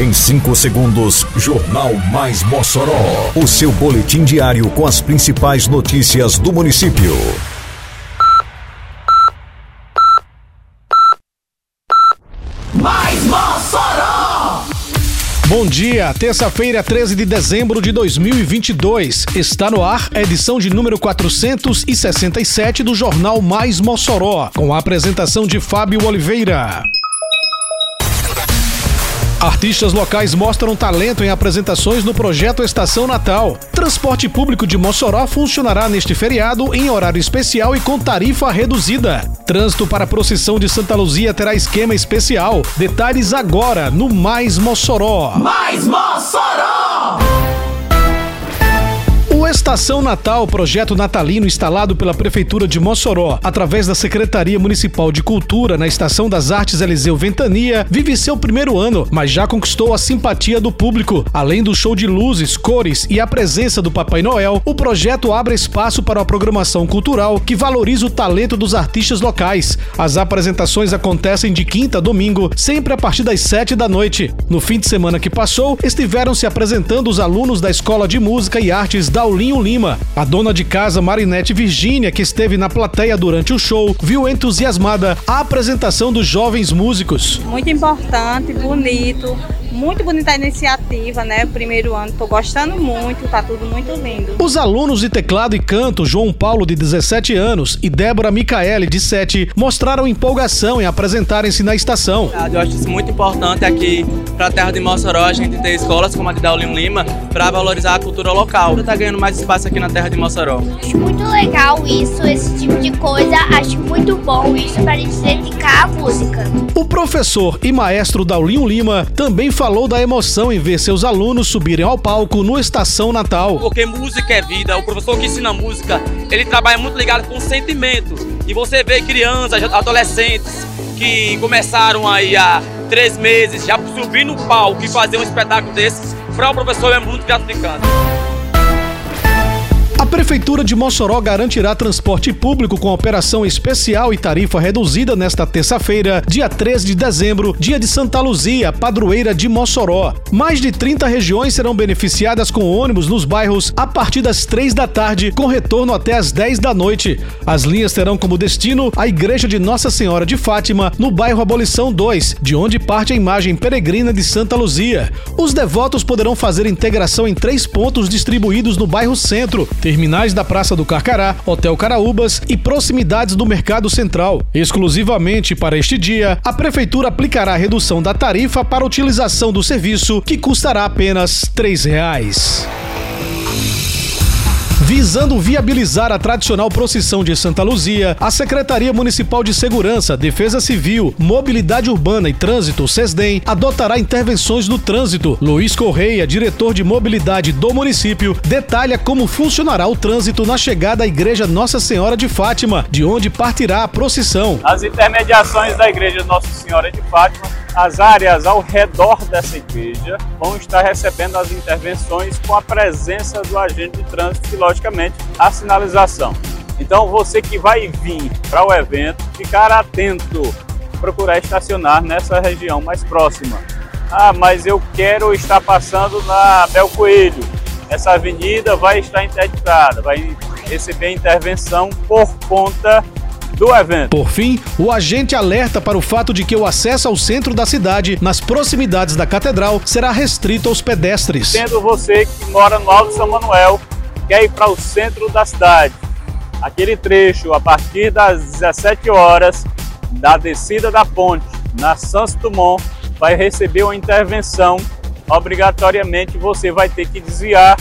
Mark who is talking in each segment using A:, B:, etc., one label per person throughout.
A: Em 5 segundos, Jornal Mais Mossoró. O seu boletim diário com as principais notícias do município.
B: Mais Mossoró!
C: Bom dia, terça-feira, 13 de dezembro de 2022. Está no ar a edição de número 467 do Jornal Mais Mossoró, com a apresentação de Fábio Oliveira. Artistas locais mostram talento em apresentações no projeto Estação Natal. Transporte público de Mossoró funcionará neste feriado em horário especial e com tarifa reduzida. Trânsito para a procissão de Santa Luzia terá esquema especial. Detalhes agora no Mais Mossoró.
B: Mais Mossoró!
C: Estação Natal, projeto natalino instalado pela Prefeitura de Mossoró, através da Secretaria Municipal de Cultura na Estação das Artes Eliseu Ventania, vive seu primeiro ano, mas já conquistou a simpatia do público. Além do show de luzes, cores e a presença do Papai Noel, o projeto abre espaço para a programação cultural que valoriza o talento dos artistas locais. As apresentações acontecem de quinta a domingo, sempre a partir das sete da noite. No fim de semana que passou, estiveram se apresentando os alunos da Escola de Música e Artes da Lima. A dona de casa Marinete Virgínia, que esteve na plateia durante o show, viu entusiasmada a apresentação dos jovens músicos.
D: Muito importante, bonito, muito bonita a iniciativa, né? Primeiro ano, tô gostando muito, tá tudo muito lindo.
C: Os alunos de teclado e canto, João Paulo, de 17 anos, e Débora Micaele, de 7, mostraram empolgação em apresentarem-se na estação.
E: Eu acho isso muito importante aqui para a terra de Mossoró, a gente ter escolas como a de Daulinho Lima para valorizar a cultura local. Tá ganhando mais espaço aqui na terra de Mossoró.
F: Acho muito legal isso, esse tipo de coisa. Acho muito bom isso para a gente dedicar à música.
C: O professor e maestro Daulinho Lima também falou da emoção em ver seus alunos subirem ao palco no Estação Natal.
E: Porque música é vida, o professor que ensina música, ele trabalha muito ligado com sentimento. E você vê crianças, adolescentes que começaram aí há três meses, já subir no palco e fazer um espetáculo desses, para o professor é muito gratificante.
C: Prefeitura de Mossoró garantirá transporte público com operação especial e tarifa reduzida nesta terça-feira, dia 13 de dezembro, dia de Santa Luzia, padroeira de Mossoró. Mais de 30 regiões serão beneficiadas com ônibus nos bairros a partir das 3 da tarde, com retorno até as 10 da noite. As linhas terão como destino a Igreja de Nossa Senhora de Fátima, no bairro Abolição 2, de onde parte a imagem peregrina de Santa Luzia. Os devotos poderão fazer integração em três pontos distribuídos no bairro Centro terminais da Praça do Carcará, Hotel Caraúbas e proximidades do Mercado Central. Exclusivamente para este dia, a Prefeitura aplicará a redução da tarifa para utilização do serviço, que custará apenas 3 reais. Visando viabilizar a tradicional procissão de Santa Luzia, a Secretaria Municipal de Segurança, Defesa Civil, Mobilidade Urbana e Trânsito, SESDEM, adotará intervenções no trânsito. Luiz Correia, diretor de mobilidade do município, detalha como funcionará o trânsito na chegada à Igreja Nossa Senhora de Fátima, de onde partirá a procissão.
G: As intermediações da Igreja Nossa Senhora de Fátima as áreas ao redor dessa igreja vão estar recebendo as intervenções com a presença do agente de trânsito e, logicamente, a sinalização. Então, você que vai vir para o evento, ficar atento, procurar estacionar nessa região mais próxima. Ah, mas eu quero estar passando na Bel Coelho. Essa avenida vai estar interditada, vai receber intervenção por conta do evento.
C: Por fim, o agente alerta para o fato de que o acesso ao centro da cidade, nas proximidades da catedral, será restrito aos pedestres.
G: Sendo você que mora no Alto São Manuel, quer ir para o centro da cidade, aquele trecho a partir das 17 horas da descida da ponte na Santos Dumont vai receber uma intervenção. Obrigatoriamente você vai ter que desviar,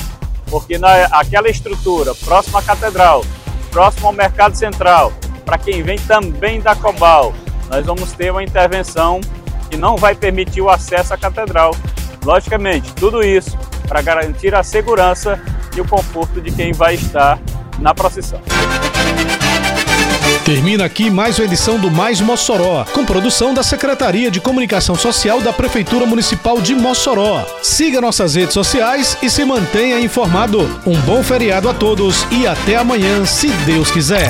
G: porque na, aquela estrutura próxima à catedral, próximo ao Mercado Central, para quem vem também da Cobal, nós vamos ter uma intervenção que não vai permitir o acesso à catedral. Logicamente, tudo isso para garantir a segurança e o conforto de quem vai estar na procissão.
C: Termina aqui mais uma edição do Mais Mossoró, com produção da Secretaria de Comunicação Social da Prefeitura Municipal de Mossoró. Siga nossas redes sociais e se mantenha informado. Um bom feriado a todos e até amanhã, se Deus quiser.